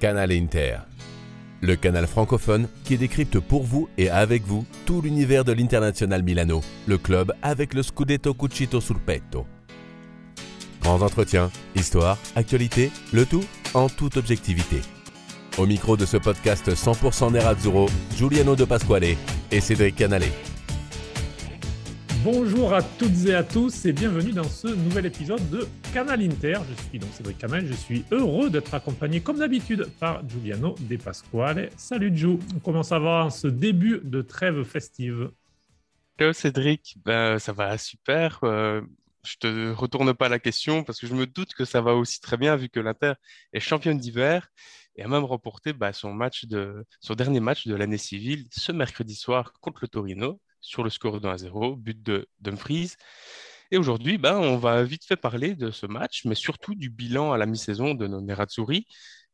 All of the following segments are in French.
Canal Inter. Le canal francophone qui décrypte pour vous et avec vous tout l'univers de l'International Milano, le club avec le Scudetto Cucito sul petto. Grands entretiens, histoire, actualité, le tout en toute objectivité. Au micro de ce podcast 100% Nerazzurro, Giuliano de Pasquale et Cédric Canale. Bonjour à toutes et à tous et bienvenue dans ce nouvel épisode de Canal Inter. Je suis donc Cédric Canal, je suis heureux d'être accompagné comme d'habitude par Giuliano De Pasquale. Salut Giu, comment ça va en ce début de trêve festive? Hello Cédric, ben, ça va super. Euh, je te retourne pas la question parce que je me doute que ça va aussi très bien vu que l'Inter est championne d'hiver et a même remporté bah, son, match de, son dernier match de l'année civile ce mercredi soir contre le Torino sur le score de 1 0, but de Dumfries. Et aujourd'hui, ben, on va vite fait parler de ce match, mais surtout du bilan à la mi-saison de nos Nerazzurri.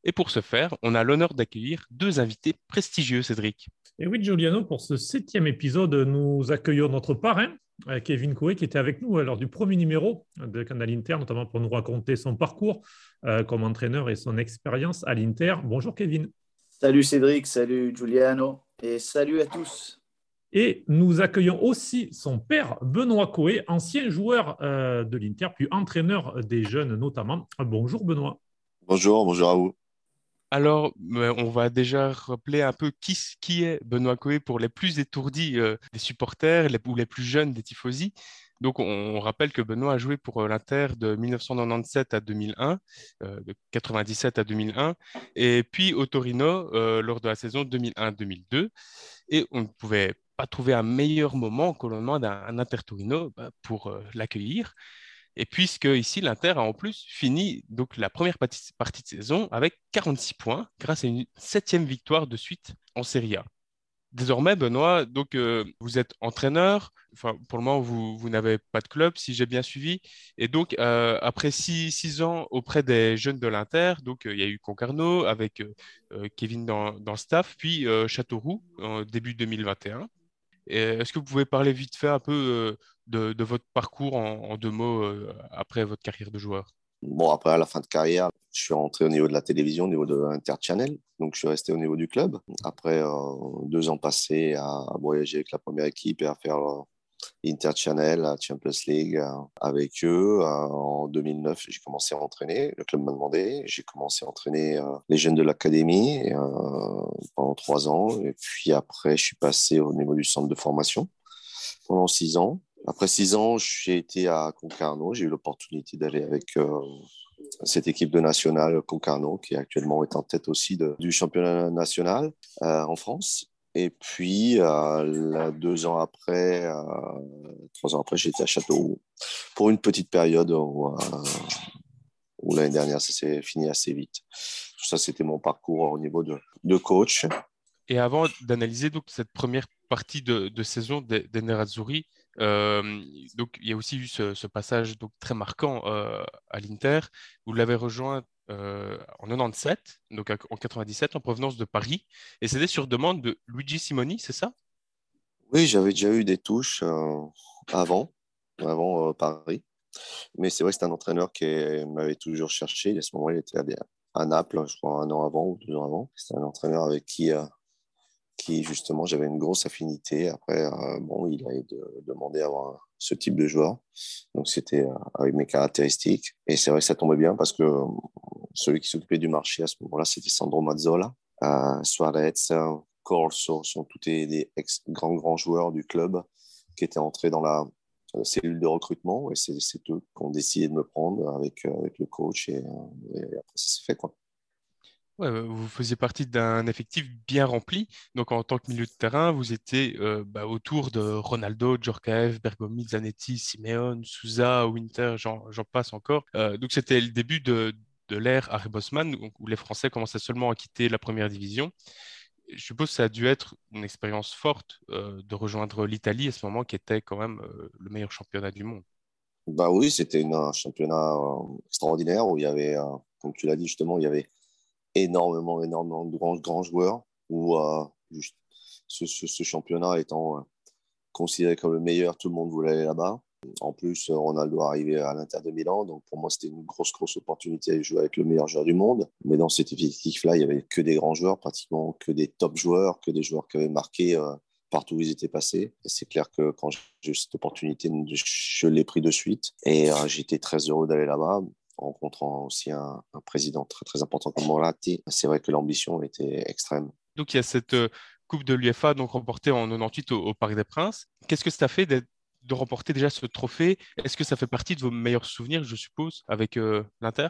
Et pour ce faire, on a l'honneur d'accueillir deux invités prestigieux, Cédric. Et oui, Giuliano, pour ce septième épisode, nous accueillons notre parrain, euh, Kevin Coué, qui était avec nous lors du premier numéro de Canal Inter, notamment pour nous raconter son parcours euh, comme entraîneur et son expérience à l'Inter. Bonjour Kevin. Salut Cédric, salut Giuliano et salut à tous. Et nous accueillons aussi son père, Benoît Coé, ancien joueur euh, de l'Inter, puis entraîneur des jeunes notamment. Bonjour Benoît. Bonjour, bonjour à vous. Alors, euh, on va déjà rappeler un peu qui, qui est Benoît Coé pour les plus étourdis euh, des supporters les, ou les plus jeunes des tifosi. Donc, on, rappelle que Benoît a joué pour l'Inter de 1997 à 2001, de 97 à 2001, et puis au Torino lors de la saison 2001-2002. Et on ne pouvait pas trouver un meilleur moment que le moment d'un Inter Torino bah, pour euh, l'accueillir. Et puisque ici, l'Inter a en plus fini donc, la première partie, de saison avec 46 points grâce à une septième victoire de suite en Serie A. Désormais, Benoît, donc, euh, vous êtes entraîneur. Enfin, pour le moment, vous, vous n'avez pas de club, si j'ai bien suivi. Et donc, euh, après six, six, ans auprès des jeunes de l'Inter, donc il y a eu Concarneau avec Kevin dans, dans, le staff, puis Châteauroux en début 2021. Est-ce que vous pouvez parler vite fait un peu euh, de, votre parcours en, deux mots euh, après votre carrière de joueur? Bon, après, à la fin de carrière, je suis rentré au niveau de la télévision, au niveau de Interchannel. Donc, je suis resté au niveau du club. Après euh, deux ans passés à, voyager avec la première équipe et à faire Interchannel, Champions League avec eux. En 2009, j'ai commencé à entraîner. Le club m'a demandé. J'ai commencé à entraîner les jeunes de l'académie pendant trois ans. Et puis après, je suis passé au niveau du centre de formation pendant six ans. Après six ans, j'ai été à Concarneau. J'ai eu l'opportunité d'aller avec cette équipe de nationale Concarneau, qui actuellement est en tête aussi du championnat national en France. Et puis, euh, deux ans après, euh, trois ans après, j'étais à Châteauroux pour une petite période où, euh, où l'année dernière, ça s'est fini assez vite. Tout ça, c'était mon parcours au niveau de, coach. Et avant d'analyser cette première partie de, saison des, des Nerazzurri, euh, donc il y a aussi eu ce, ce passage donc très marquant à l'Inter. Vous l'avez rejoint euh, en 97, donc en 97, en provenance de Paris. Et c'était sur demande de Luigi Simoni, c'est ça? Oui, j'avais déjà eu des touches euh, avant, avant euh, Paris. Mais c'est vrai que c'est un entraîneur qui m'avait toujours cherché. À ce moment-là, il était à, Naples, je crois, un an avant ou deux ans avant. C'est un entraîneur avec qui qui justement j'avais une grosse affinité. Après, bon, il a demandé à avoir ce type de joueur. Donc c'était euh, avec mes caractéristiques. Et c'est vrai que ça tombait bien parce que euh, celui qui s'occupait du marché à ce moment-là, c'était Sandro Mazzola. Suarez, Corso sont tous des ex grands, joueurs du club qui étaient entrés dans la cellule de recrutement. Et c'est eux qui ont décidé de me prendre avec, avec le coach. Et, et après, ça s'est fait. Quoi. Ouais, vous faisiez partie d'un effectif bien rempli. Donc, en tant que milieu de terrain, vous étiez euh, bah, autour de Ronaldo, Djorkaeff, Bergomi, Zanetti, Simeone, Souza, Winter, j'en passe encore. Euh, donc, c'était le début de, de l'ère Harry Bosman, où les Français commençaient seulement à quitter la première division. Je suppose que ça a dû être une expérience forte euh, de rejoindre l'Italie à ce moment qui était quand même le meilleur championnat du monde. Bah oui, c'était un championnat extraordinaire où il y avait, comme tu l'as dit justement, il y avait énormément, énormément de grands, grands joueurs, où euh, ce, ce, championnat étant euh, considéré comme le meilleur, tout le monde voulait aller là-bas. en plus, Ronaldo arrivait à l'Inter de Milan. Donc, pour moi, c'était une grosse, grosse opportunité de jouer avec le meilleur joueur du monde. Mais dans cet effectif-là, il n'y avait que des grands joueurs, pratiquement que des top joueurs, que des joueurs qui avaient marqué partout où ils étaient passés. C'est clair que quand j'ai eu cette opportunité, je l'ai pris de suite. Et j'étais très heureux d'aller là-bas rencontrant aussi un, président très, très important comme Moratti. C'est vrai que l'ambition était extrême. Donc, il y a cette Coupe de l'UFA, donc remportée en 98 au, au Parc des Princes. Qu'est-ce que ça fait de remporter déjà ce trophée? Est-ce que ça fait partie de vos meilleurs souvenirs, je suppose, avec euh, l'Inter?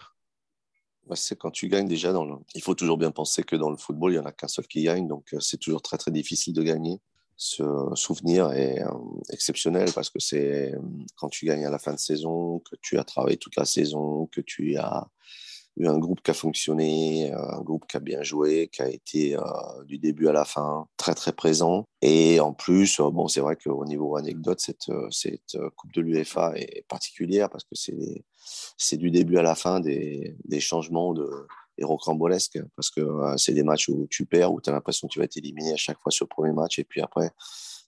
Bah, c'est quand tu gagnes déjà. Dans Il faut toujours bien penser que dans le football, il n'y en a qu'un seul qui gagne, donc euh, c'est toujours très très difficile de gagner. Ce souvenir est euh, exceptionnel parce que c'est quand tu gagnes à la fin de saison, que tu as travaillé toute la saison, que tu as eu un groupe qui a fonctionné, un groupe qui a bien joué, qui a été euh, du début à la fin très très présent. Et en plus, euh, bon, c'est vrai qu'au niveau anecdote, cette, euh, cette Coupe de l'UEFA est particulière parce que c'est, c'est du début à la fin des, des changements de, et rocambolesques parce que c'est des matchs où tu perds, où tu as l'impression que tu vas être éliminé à chaque fois sur le premier match et puis après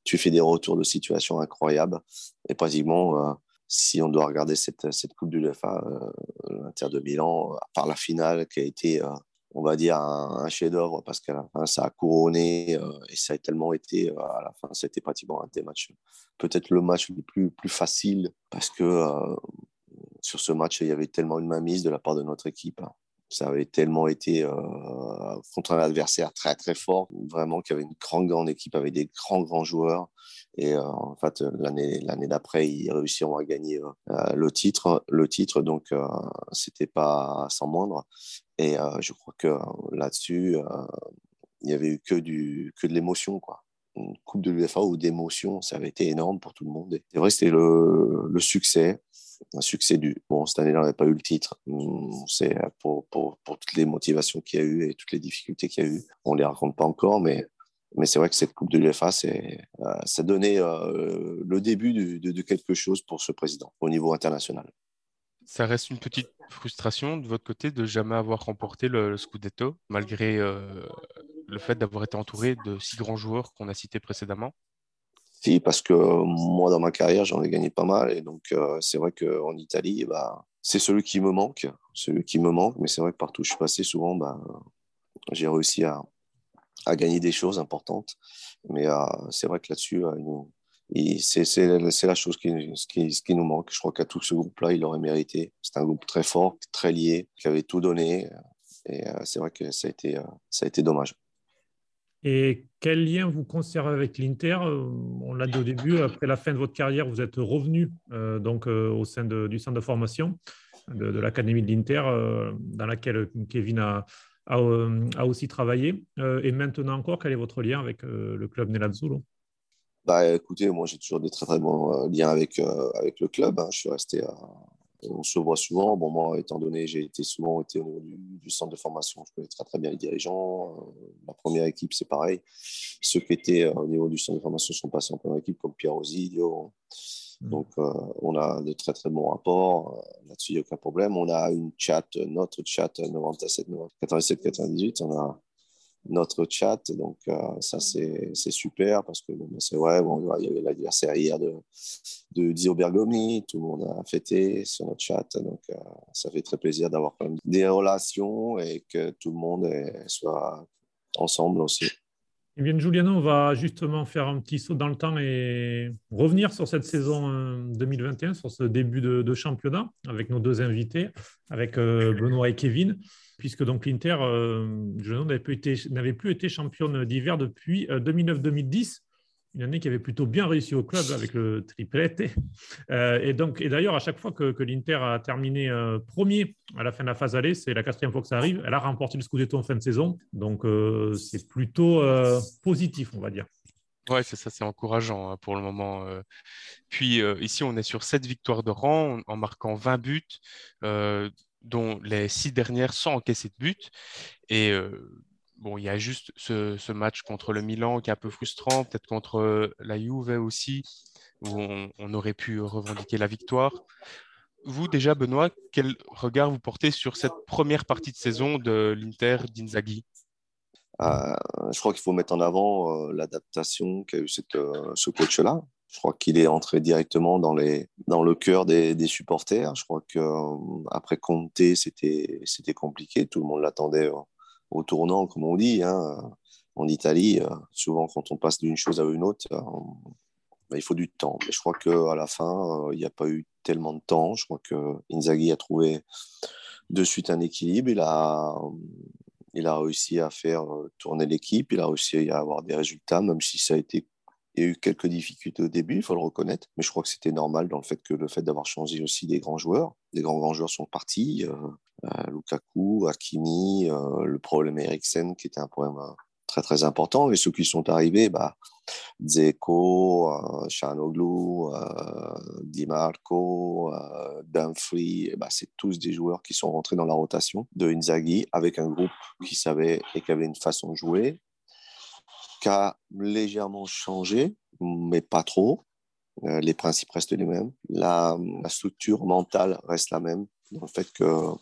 tu fais des retours de situation incroyables et pratiquement si on doit regarder cette, cette Coupe de l'UEFA, euh, l'Inter de Milan, par la finale qui a été, euh, on va dire, un, chef-d'œuvre parce qu'à la fin, ça a couronné euh, et ça a tellement été, à la fin, c'était pratiquement un des matchs, peut-être le match le plus, plus facile parce que sur ce match, il y avait tellement une mainmise de la part de notre équipe. Ça avait tellement été contre un adversaire très très fort, vraiment qu'il y avait une grande grande équipe avec des grands grands joueurs et euh, en fait, l'année, l'année d'après, ils réussiront à gagner euh, le titre. Le titre, donc, euh, c'était pas sans moindre. Et je crois que là-dessus, il n'y avait eu que, du, que de l'émotion, quoi. Une coupe de l'UFA ou d'émotion, ça avait été énorme pour tout le monde. C'est vrai, c'était le, le succès, un succès du. Bon, cette année-là, on n'avait pas eu le titre. C'est pour, pour, toutes les motivations qu'il y a eu et toutes les difficultés qu'il y a eu. On ne les raconte pas encore, mais mais c'est vrai que cette Coupe de l'UEFA, euh, ça donnait euh, le début de, quelque chose pour ce président au niveau international. Ça reste une petite frustration de votre côté de jamais avoir remporté le, Scudetto, malgré euh, le fait d'avoir été entouré de six grands joueurs qu'on a cités précédemment Si, parce que moi, dans ma carrière, j'en ai gagné pas mal. Et donc, c'est vrai qu'en Italie, bah, c'est celui qui me manque. Celui qui me manque. Mais c'est vrai que partout où je suis passé, souvent, bah, j'ai réussi à, à gagner des choses importantes. Mais euh, c'est vrai que là-dessus, euh, c'est la chose qui, qui, qui, nous manque. Je crois qu'à tout ce groupe-là, il aurait mérité. C'est un groupe très fort, très lié, qui avait tout donné. Et euh, c'est vrai que ça a, été, ça a été dommage. Et quel lien vous conservez avec l'Inter? On l'a dit au début, après la fin de votre carrière, vous êtes revenu donc, au sein du centre de formation de, l'Académie de l'Inter, dans laquelle Kevin a, euh, aussi travaillé. Euh, et maintenant encore, quel est votre lien avec euh, le club Nerazzurro bah, écoutez, moi j'ai toujours des très très bons liens avec, avec le club. Hein. Je suis resté à, on se voit souvent. Bon, moi, étant donné, j'ai été souvent été au niveau du, centre de formation, je connais très très bien les dirigeants. la première équipe, c'est pareil. Ceux qui étaient au niveau du centre de formation sont passés en première équipe, comme Pierre Osilio, Mm. Donc, euh, on a de très, très bons rapports. Euh, là-dessus, il n'y a aucun problème. On a une chat, notre chat 97, 97, 98. On a notre chat. Donc, euh, ça, c'est super parce que bon, c'est vrai, bon, il y avait l'anniversaire hier de, de Dio Bergomi. Tout le monde a fêté sur notre chat. Donc, ça fait très plaisir d'avoir quand même des relations et que tout le monde soit ensemble aussi. Eh bien, Giuliano, on va justement faire un petit saut dans le temps et revenir sur cette saison 2021, euh, sur ce début de, championnat, avec nos deux invités, avec euh, Benoît et Kevin, puisque donc l'Inter, euh, n'avait plus, plus, été championne d'hiver depuis 2009-2010 une année qui avait plutôt bien réussi au club avec le triplete. Euh, et donc, et d'ailleurs, à chaque fois que, l'Inter a terminé euh, premier à la fin de la phase allée, c'est la quatrième fois que ça arrive. Elle a remporté le Scudetto en fin de saison, donc euh, c'est plutôt positif, on va dire. Ouais, c'est ça, c'est encourageant hein, pour le moment. Puis ici, on est sur sept victoires de rang en marquant 20 buts, dont les six dernières sans encaisser de but. Et bon, il y a juste ce, match contre le Milan qui est un peu frustrant, peut-être contre euh, la Juve aussi, où on, aurait pu revendiquer la victoire. Vous, déjà, Benoît, quel regard vous portez sur cette première partie de saison de l'Inter d'Inzaghi? Euh, Je crois qu'il faut mettre en avant euh, l'adaptation qu'a eu cette, ce coach-là, Je crois qu'il est entré directement dans, le cœur des, des supporters. Je crois qu'après Conte, c'était compliqué. Tout le monde l'attendait au tournant, comme on dit. Hein. En Italie, souvent, quand on passe d'une chose à une autre, bah, il faut du temps. Mais je crois qu'à la fin, il n'y a pas eu tellement de temps. Je crois que Inzaghi a trouvé de suite un équilibre. Il a, il a réussi à faire tourner l'équipe. Il a réussi à avoir des résultats, même si ça a été il y a eu quelques difficultés au début, il faut le reconnaître, mais je crois que c'était normal dans le fait que le fait d'avoir changé aussi des grands joueurs. Des grands grands joueurs sont partis, euh, euh, Lukaku, Hakimi, euh, le problème Eriksen qui était un problème très très important, et ceux qui sont arrivés, bah, Zeko, Chanoglu, Di Marco, Dumfries, bah, c'est tous des joueurs qui sont rentrés dans la rotation de Inzaghi avec un groupe qui savait et qui avait une façon de jouer, qui a légèrement changé, mais pas trop. Euh, les principes restent les mêmes. La, structure mentale reste la même. Dans le fait que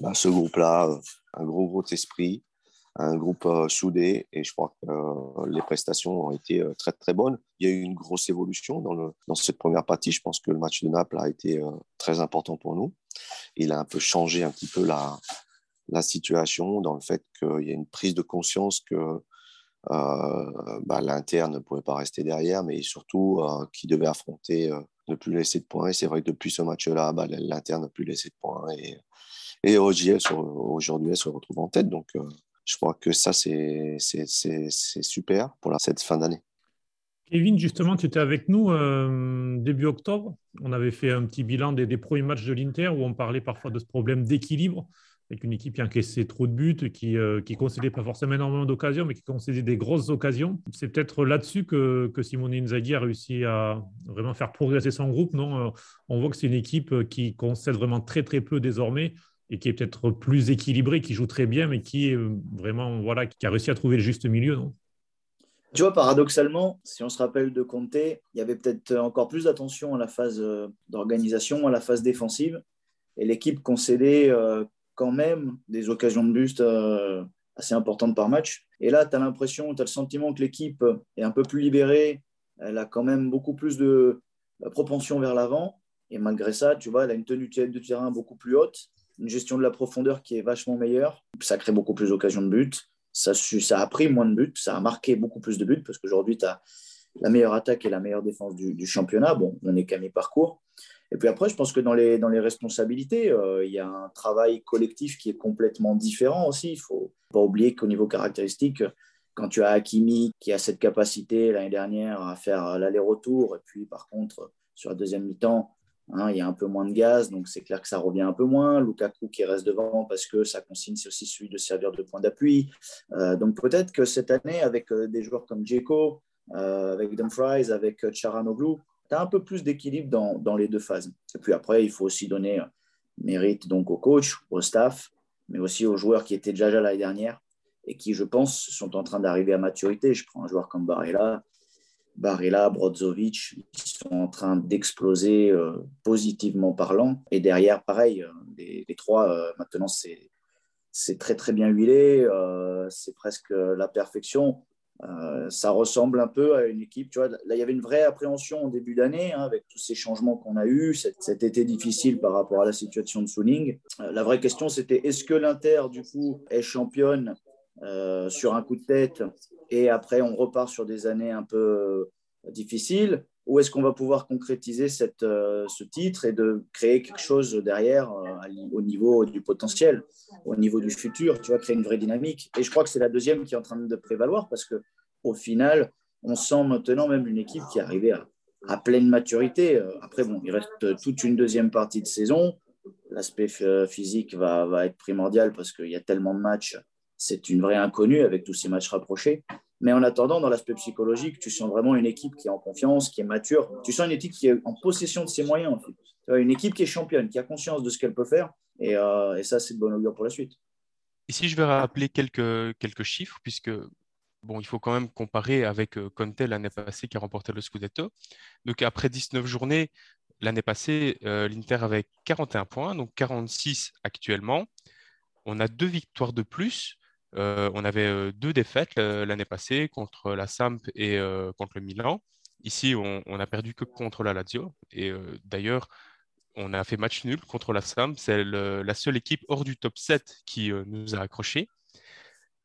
bah, ce groupe-là, euh, un gros, gros esprit, un groupe euh, soudé, et je crois que les prestations ont été très, très bonnes. Il y a eu une grosse évolution dans, le, dans cette première partie. Je pense que le match de Naples a été très important pour nous. Il a un peu changé un petit peu la, la situation dans le fait qu'il y a une prise de conscience que bah, l'Inter ne pouvait pas rester derrière, mais surtout euh, qui devait affronter, euh, ne plus laisser de points. Et c'est vrai que depuis ce match-là, bah, l'Inter n'a plus laissé de points. Et, et aujourd'hui, elle se retrouve en tête. Donc, je crois que ça, c'est super pour cette fin d'année. Kevin, justement, tu étais avec nous début octobre. On avait fait un petit bilan des, des premiers matchs de l'Inter où on parlait parfois de ce problème d'équilibre avec une équipe qui encaissait trop de buts, qui euh, concédait pas forcément énormément d'occasions, mais qui concédait des grosses occasions. C'est peut-être là-dessus que, que Simone Inzaghi a réussi à vraiment faire progresser son groupe. Non, euh, on voit que c'est une équipe qui concède vraiment très très peu désormais et qui est peut-être plus équilibrée, qui joue très bien, mais qui est euh, vraiment voilà, qui a réussi à trouver le juste milieu, non? Tu vois, paradoxalement, si on se rappelle de Conte, il y avait peut-être encore plus d'attention à la phase d'organisation, à la phase défensive. Et l'équipe concédait quand même des occasions de buste euh, assez importantes par match. Et là, tu as l'impression, tu as le sentiment que l'équipe est un peu plus libérée, elle a quand même beaucoup plus de propension vers l'avant. Et malgré ça, tu vois, elle a une tenue de terrain beaucoup plus haute, une gestion de la profondeur qui est vachement meilleure. Ça crée beaucoup plus d'occasions de but. Ça, ça a pris moins de buts, ça a marqué beaucoup plus de buts parce qu'aujourd'hui, tu as la meilleure attaque et la meilleure défense du, du championnat. Bon, on est qu'à mi-parcours. Et puis après, je pense que dans les, dans les responsabilités, euh, il y a un travail collectif qui est complètement différent aussi. Il ne faut pas oublier qu'au niveau caractéristique, quand tu as Hakimi qui a cette capacité l'année dernière à faire l'aller-retour, et puis par contre, sur la deuxième mi-temps, hein, il y a un peu moins de gaz, donc c'est clair que ça revient un peu moins. Lukaku qui reste devant parce que sa consigne, c'est aussi celui de servir de point d'appui. Euh, donc peut-être que cette année, avec euh, des joueurs comme Djeko, avec Dumfries, avec Charanoglu, un peu plus d'équilibre dans, les deux phases. Et puis après, il faut aussi donner euh, mérite donc au coach, au staff, mais aussi aux joueurs qui étaient déjà là l'année dernière et qui, je pense, sont en train d'arriver à maturité. Je prends un joueur comme Barella, Barella, Brozovic, qui sont en train d'exploser euh, positivement parlant. Et derrière, pareil, euh, les, trois, maintenant, c'est très très bien huilé, c'est presque la perfection. Euh, ça ressemble un peu à une équipe. Tu vois, là, il y avait une vraie appréhension en début d'année hein, avec tous ces changements qu'on a eus, cet, été difficile par rapport à la situation de Suning. Euh, la vraie question, c'était est-ce que l'Inter, du coup, est championne euh, sur un coup de tête et après on repart sur des années un peu difficiles? Ou est-ce qu'on va pouvoir concrétiser cette, ce titre et de créer quelque chose derrière au niveau du potentiel, au niveau du futur, tu vois, créer une vraie dynamique. Et je crois que c'est la deuxième qui est en train de prévaloir parce que au final, on sent maintenant même une équipe qui est arrivée à, pleine maturité. Euh, après, bon, il reste toute une deuxième partie de saison. L'aspect euh, physique va, être primordial parce qu'il y a tellement de matchs. C'est une vraie inconnue avec tous ces matchs rapprochés. Mais en attendant, dans l'aspect psychologique, tu sens vraiment une équipe qui est en confiance, qui est mature. Tu sens une équipe qui est en possession de ses moyens. Une équipe qui est championne, qui a conscience de ce qu'elle peut faire. Et, euh, ça, c'est de bon augure pour la suite. Ici, je vais rappeler quelques, quelques chiffres, puisque bon, il faut quand même comparer avec euh, Conte l'année passée qui a remporté le Scudetto. Donc après 19 journées, l'année passée, euh, l'Inter avait 41 points, donc 46 actuellement. On a deux victoires de plus. Euh, on avait deux défaites l'année passée contre la Samp et contre le Milan. Ici, on, a perdu que contre la Lazio. Et d'ailleurs, on a fait match nul contre la SAM. C'est la seule équipe hors du top 7 qui nous a accrochés.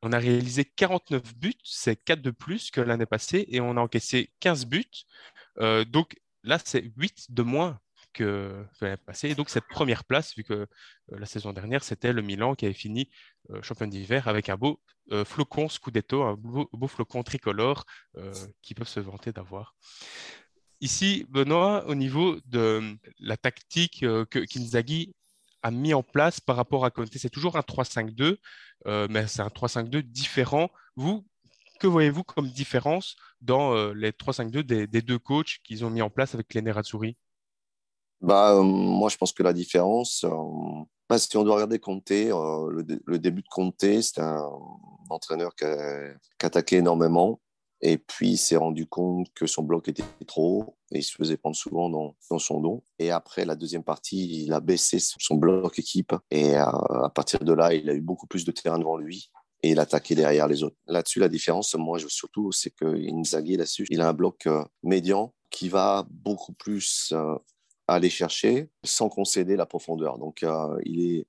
On a réalisé 49 buts, c'est 4 de plus que l'année passée, et on a encaissé 15 buts. donc là, c'est 8 de moins que, l'année passée. Et donc cette première place, vu que la saison dernière, c'était le Milan qui avait fini champion d'hiver avec un beau flocon Scudetto, un beau, flocon tricolore qui peuvent se vanter d'avoir. Ici, Benoît, au niveau de la tactique que Kinzaghi a mis en place par rapport à Conte, c'est toujours un 3-5-2, mais c'est un 3-5-2 différent. Vous, que voyez-vous comme différence dans les 3-5-2 des, deux coachs qu'ils ont mis en place avec les Bah, Moi, je pense que la différence, bah, si on doit regarder Conte, le, début de Conte, c'était un, entraîneur qui, qui attaquait énormément. Et puis, il s'est rendu compte que son bloc était trop et il se faisait prendre souvent dans, dans, son don. Et après, la deuxième partie, il a baissé son bloc équipe. Et à, partir de là, il a eu beaucoup plus de terrain devant lui et il attaquait derrière les autres. Là-dessus, la différence, moi, je, surtout, c'est que Inzaghi, là-dessus, il a un bloc euh, médian qui va beaucoup plus euh, aller chercher sans concéder la profondeur. Donc, euh, il est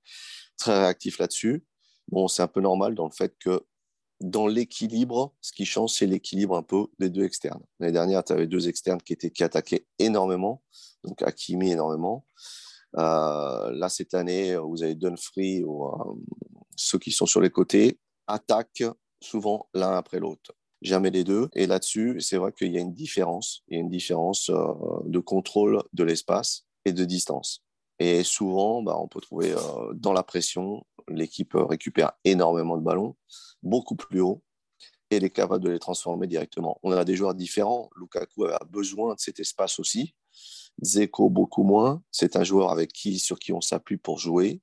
très réactif là-dessus. Bon, c'est un peu normal dans le fait que dans l'équilibre, ce qui change, c'est l'équilibre un peu des deux externes. L'année dernière, tu avais deux externes qui, étaient, qui attaquaient énormément, donc Hakimi énormément. Euh, là, cette année, vous avez Dunfree ou euh, ceux qui sont sur les côtés attaquent souvent l'un après l'autre. Jamais les deux. Et là-dessus, c'est vrai qu'il y a une différence. Il y a une différence euh, de contrôle de l'espace et de distance. Et souvent, bah, on peut trouver dans la pression, l'équipe récupère énormément de ballons beaucoup plus haut et elle est capable de les transformer directement. On a des joueurs différents. Lukaku a besoin de cet espace aussi. Zeko beaucoup moins. C'est un joueur avec qui, sur qui on s'appuie pour jouer.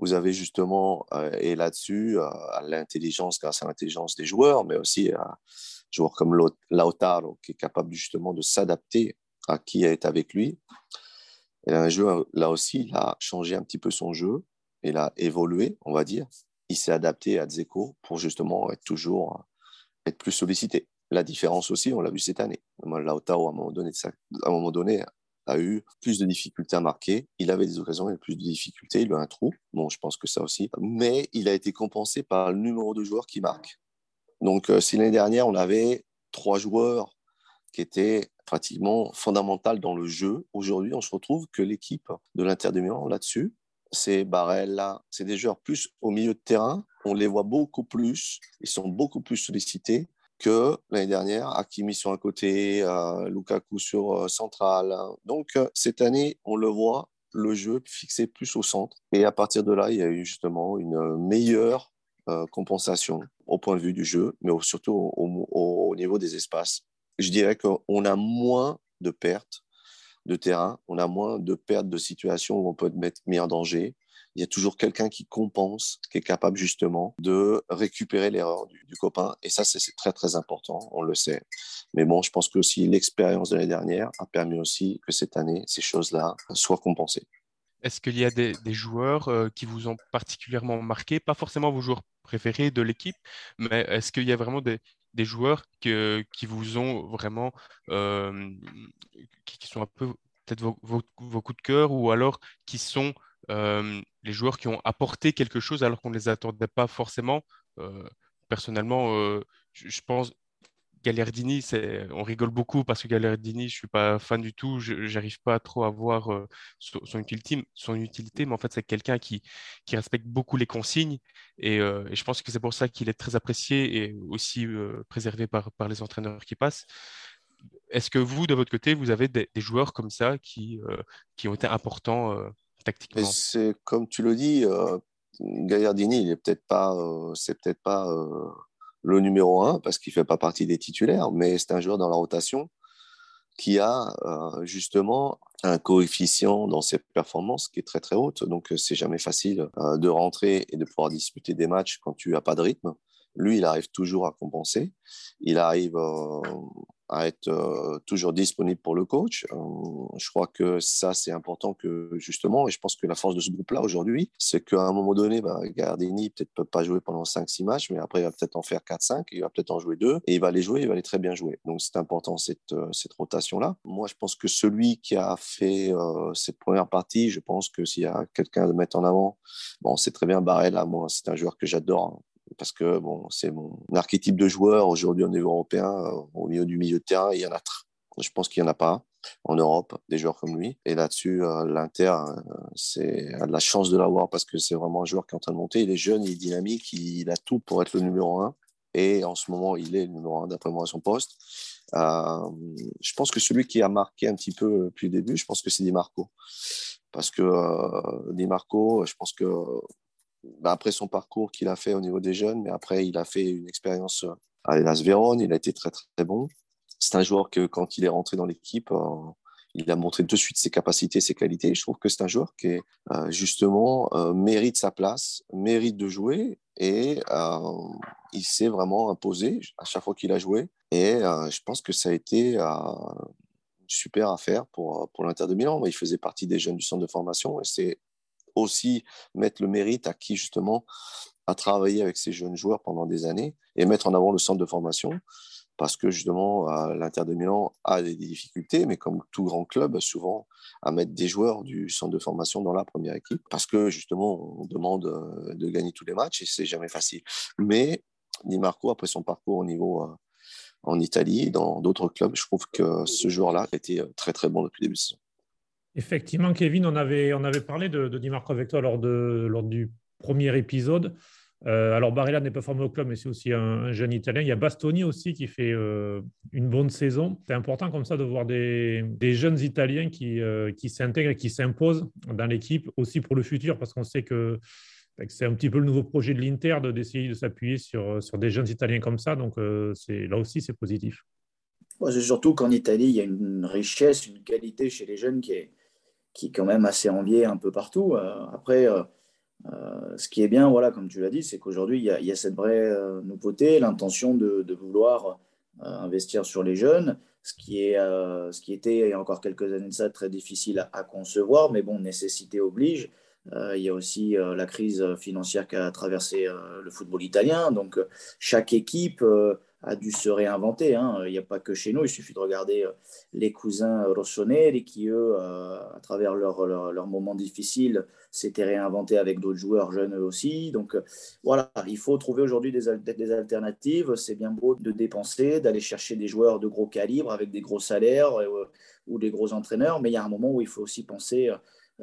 Vous avez justement, euh, et là-dessus, euh, l'intelligence, grâce à l'intelligence des joueurs, mais aussi un joueur comme Lautaro, qui est capable justement de s'adapter à qui est avec lui. Et un joueur, là aussi, il a changé un petit peu son jeu, il a évolué, on va dire il s'est adapté à Dzeko pour justement être toujours être plus sollicité. La différence aussi, on l'a vu cette année. Lautaro, à un moment donné, à un moment donné a eu plus de difficultés à marquer. Il avait des occasions, il a plus de difficultés, il a un trou. Bon, je pense que ça aussi. Mais il a été compensé par le numéro de joueurs qui marque. Donc, euh, si l'année dernière, on avait trois joueurs qui étaient pratiquement fondamentaux dans le jeu, aujourd'hui, on se retrouve que l'équipe de l'Inter de Milan, là-dessus, c'est Barella, c'est des joueurs plus au milieu de terrain. On les voit beaucoup plus, ils sont beaucoup plus sollicités que l'année dernière. Hakimi sur un côté, euh, Lukaku sur euh, central. Donc euh, cette année, on le voit, le jeu fixé plus au centre. Et à partir de là, il y a eu justement une meilleure compensation au point de vue du jeu, mais surtout au niveau des espaces. Je dirais qu'on a moins de pertes de terrain, on a moins de pertes de situations où on peut être mis en danger. Il y a toujours quelqu'un qui compense, qui est capable justement de récupérer l'erreur du, copain. Et ça, c'est très, très important, on le sait. Mais bon, je pense que aussi l'expérience de l'année dernière a permis aussi que cette année, ces choses-là soient compensées. Est-ce qu'il y a des, joueurs euh, qui vous ont particulièrement marqué? Pas forcément vos joueurs préférés de l'équipe, mais est-ce qu'il y a vraiment des, joueurs qui vous ont vraiment, euh, qui, sont un peu peut-être vos, coups de cœur ou alors qui sont euh, les joueurs qui ont apporté quelque chose alors qu'on ne les attendait pas forcément. Euh, personnellement, je, pense Gallardini, on rigole beaucoup parce que Gallardini, je suis pas fan du tout, je n'arrive pas trop à voir euh, son, utilité, son utilité, mais en fait, c'est quelqu'un qui, qui, respecte beaucoup les consignes euh, et, je pense que c'est pour ça qu'il est très apprécié et aussi euh, préservé par, par les entraîneurs qui passent. Est-ce que vous, de votre côté, vous avez des, joueurs comme ça qui, qui ont été importants C'est comme tu le dis, Gallardini, il est peut-être pas, c'est peut-être pas le numéro un parce qu'il ne fait pas partie des titulaires, mais c'est un joueur dans la rotation qui a euh, justement un coefficient dans ses performances qui est très très haute. Donc c'est jamais facile euh, de rentrer et de pouvoir disputer des matchs quand tu n'as pas de rythme. Lui, il arrive toujours à compenser. Il arrive euh, à être euh, toujours disponible pour le coach. Euh, je crois que ça, c'est important que justement, et je pense que la force de ce groupe-là aujourd'hui, c'est qu'à un moment donné, bah, Gardini peut-être peut pas jouer pendant 5-6 matchs, mais après, il va peut-être en faire 4-5, il va peut-être en jouer 2, et il va les jouer, il va les très bien jouer. Donc, c'est important cette, euh, cette rotation-là. Moi, je pense que celui qui a fait cette première partie, je pense que s'il y a quelqu'un de mettre en avant, bon, c'est très bien Barrel, moi, c'est un joueur que j'adore. Parce que bon, c'est mon archétype de joueur aujourd'hui au niveau européen, euh, au milieu du milieu de terrain, il y en a. Je pense qu'il n'y en a pas en Europe, des joueurs comme lui. Et là-dessus, euh, l'Inter, euh, c'est a de la chance de l'avoir parce que c'est vraiment un joueur qui est en train de monter. Il est jeune, il est dynamique, il, a tout pour être le numéro un. Et en ce moment, il est le numéro un d'après moi à son poste. je pense que celui qui a marqué un petit peu depuis le début, je pense que c'est Di Marco. Parce que Di Marco, je pense que après son parcours qu'il a fait au niveau des jeunes, mais après, il a fait une expérience à Las Vérone, il a été très, très bon. C'est un joueur que, quand il est rentré dans l'équipe, euh, il a montré de suite ses capacités, ses qualités. Je trouve que c'est un joueur qui, euh, justement, euh, mérite sa place, mérite de jouer et il s'est vraiment imposé à chaque fois qu'il a joué. Et je pense que ça a été une super affaire pour, pour l'Inter de Milan. Il faisait partie des jeunes du centre de formation et c'est aussi mettre le mérite à qui justement a travaillé avec ces jeunes joueurs pendant des années et mettre en avant le centre de formation parce que justement l'Inter de Milan a des difficultés, mais comme tout grand club, souvent à mettre des joueurs du centre de formation dans la première équipe parce que justement on demande euh, de gagner tous les matchs et c'est jamais facile. Mais Di Marco, après son parcours au niveau euh, en Italie, dans d'autres clubs, je trouve que ce joueur-là a été euh, très très bon depuis le début de saison. Effectivement, Kevin, on avait, on avait parlé de, de Di Marco avec toi lors, de, lors du premier épisode. Euh, alors, Barella n'est pas formé au club, mais c'est aussi un, jeune Italien. Il y a Bastoni aussi qui fait euh, une bonne saison. C'est important comme ça de voir des, jeunes Italiens qui, euh, qui s'intègrent et qui s'imposent dans l'équipe aussi pour le futur, parce qu'on sait que, c'est un petit peu le nouveau projet de l'Inter d'essayer de, s'appuyer sur, sur des jeunes Italiens comme ça. Donc, là aussi, c'est positif. c'est surtout qu'en Italie, il y a une richesse, une qualité chez les jeunes qui est, qui est quand même assez envié un peu partout. Euh, après, euh, euh, ce qui est bien, voilà, comme tu l'as dit, c'est qu'aujourd'hui, il, y, a cette vraie nouveauté, l'intention de, vouloir investir sur les jeunes, ce qui, est, ce qui était, il y a encore quelques années de ça, très difficile à, concevoir, mais bon, nécessité oblige. il y a aussi la crise financière qu'a traversé le football italien. Donc, chaque équipe a dû se réinventer. Hein. Il n'y a pas que chez nous, il suffit de regarder euh, les cousins Rossoneri qui, eux, euh, à travers leurs leur, moments difficiles, s'étaient réinventés avec d'autres joueurs jeunes aussi. Donc euh, voilà, il faut trouver aujourd'hui des, des, alternatives. C'est bien beau de dépenser, d'aller chercher des joueurs de gros calibre avec des gros salaires ou des gros entraîneurs, mais il y a un moment où il faut aussi penser